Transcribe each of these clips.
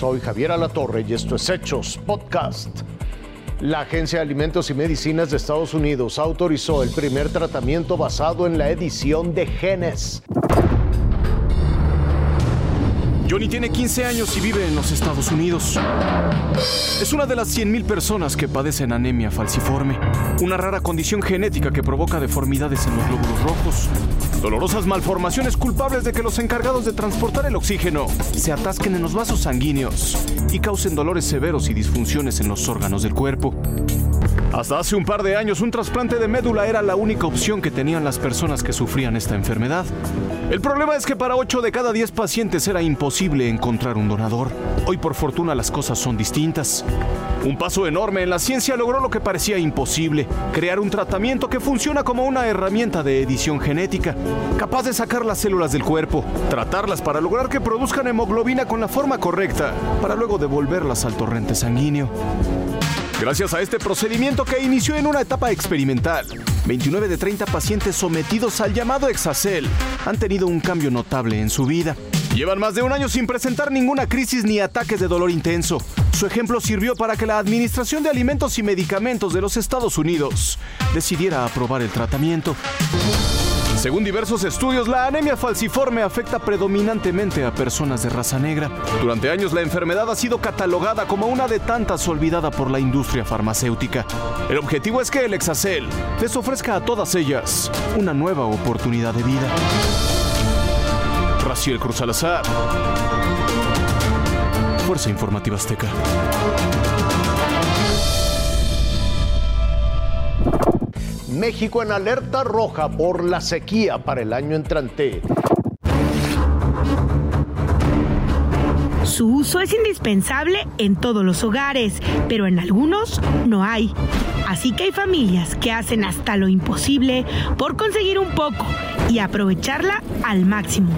Soy Javier Alatorre y esto es Hechos Podcast. La Agencia de Alimentos y Medicinas de Estados Unidos autorizó el primer tratamiento basado en la edición de genes. Johnny tiene 15 años y vive en los Estados Unidos. Es una de las 100.000 personas que padecen anemia falciforme, una rara condición genética que provoca deformidades en los glóbulos rojos, dolorosas malformaciones culpables de que los encargados de transportar el oxígeno se atasquen en los vasos sanguíneos y causen dolores severos y disfunciones en los órganos del cuerpo. Hasta hace un par de años un trasplante de médula era la única opción que tenían las personas que sufrían esta enfermedad. El problema es que para 8 de cada 10 pacientes era imposible encontrar un donador. Hoy por fortuna las cosas son distintas. Un paso enorme en la ciencia logró lo que parecía imposible, crear un tratamiento que funciona como una herramienta de edición genética, capaz de sacar las células del cuerpo, tratarlas para lograr que produzcan hemoglobina con la forma correcta, para luego devolverlas al torrente sanguíneo. Gracias a este procedimiento que inició en una etapa experimental, 29 de 30 pacientes sometidos al llamado Exacel han tenido un cambio notable en su vida. Llevan más de un año sin presentar ninguna crisis ni ataques de dolor intenso. Su ejemplo sirvió para que la Administración de Alimentos y Medicamentos de los Estados Unidos decidiera aprobar el tratamiento. Según diversos estudios, la anemia falciforme afecta predominantemente a personas de raza negra. Durante años la enfermedad ha sido catalogada como una de tantas olvidada por la industria farmacéutica. El objetivo es que el Exacel les ofrezca a todas ellas una nueva oportunidad de vida. Raciel Cruz Salazar. Fuerza Informativa Azteca. México en alerta roja por la sequía para el año entrante. Su uso es indispensable en todos los hogares, pero en algunos no hay. Así que hay familias que hacen hasta lo imposible por conseguir un poco y aprovecharla al máximo.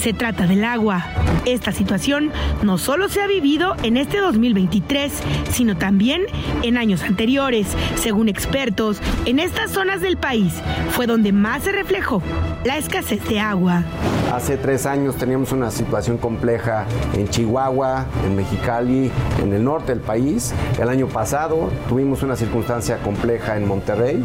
Se trata del agua. Esta situación no solo se ha vivido en este 2023, sino también en años anteriores. Según expertos, en estas zonas del país fue donde más se reflejó la escasez de agua. Hace tres años teníamos una situación compleja en Chihuahua, en Mexicali, en el norte del país. El año pasado tuvimos una circunstancia compleja en Monterrey.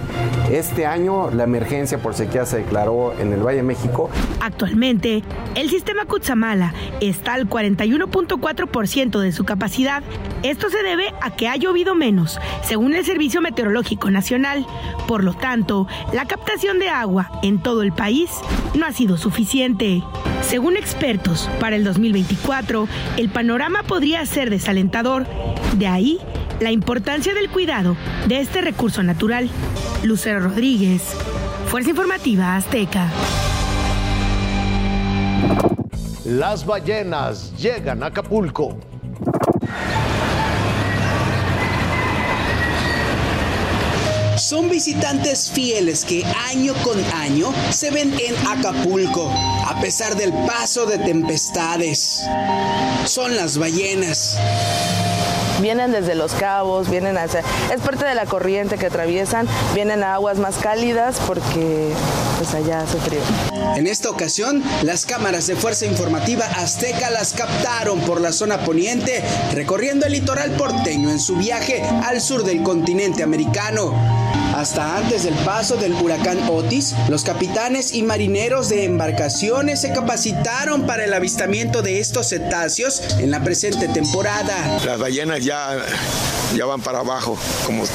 Este año la emergencia por sequía se declaró en el Valle de México. Actualmente, el sistema Cutzamala está al 41.4% de su capacidad. Esto se debe a que ha llovido menos, según el Servicio Meteorológico Nacional. Por lo tanto, la captación de agua en todo el país no ha sido suficiente. Según expertos, para el 2024, el panorama podría ser desalentador. De ahí la importancia del cuidado de este recurso natural. Lucero Rodríguez, Fuerza Informativa Azteca. Las ballenas llegan a Acapulco. Son visitantes fieles que año con año se ven en Acapulco, a pesar del paso de tempestades. Son las ballenas. Vienen desde los cabos, vienen hacia... Es parte de la corriente que atraviesan, vienen a aguas más cálidas porque pues allá hace frío. En esta ocasión, las cámaras de Fuerza Informativa Azteca las captaron por la zona poniente, recorriendo el litoral porteño en su viaje al sur del continente americano. Hasta antes del paso del huracán Otis, los capitanes y marineros de embarcaciones se capacitaron para el avistamiento de estos cetáceos en la presente temporada. Las ballenas ya, ya van para abajo, como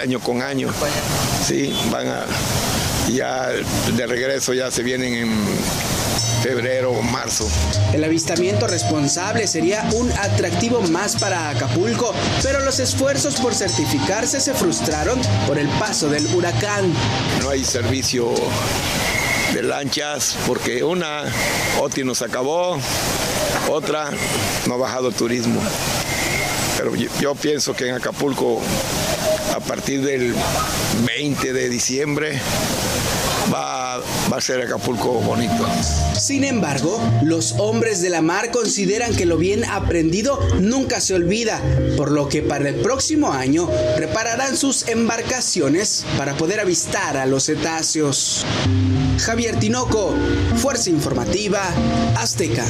año con año. Sí, van a. Ya de regreso ya se vienen en febrero o marzo. El avistamiento responsable sería un atractivo más para Acapulco, pero los esfuerzos por certificarse se frustraron por el paso del huracán. No hay servicio de lanchas porque una, OTI nos acabó, otra, no ha bajado el turismo. Pero yo, yo pienso que en Acapulco, a partir del 20 de diciembre, va, a ser Acapulco bonito. Sin embargo, los hombres de la mar consideran que lo bien aprendido nunca se olvida, por lo que para el próximo año prepararán sus embarcaciones para poder avistar a los cetáceos. Javier Tinoco, Fuerza Informativa Azteca.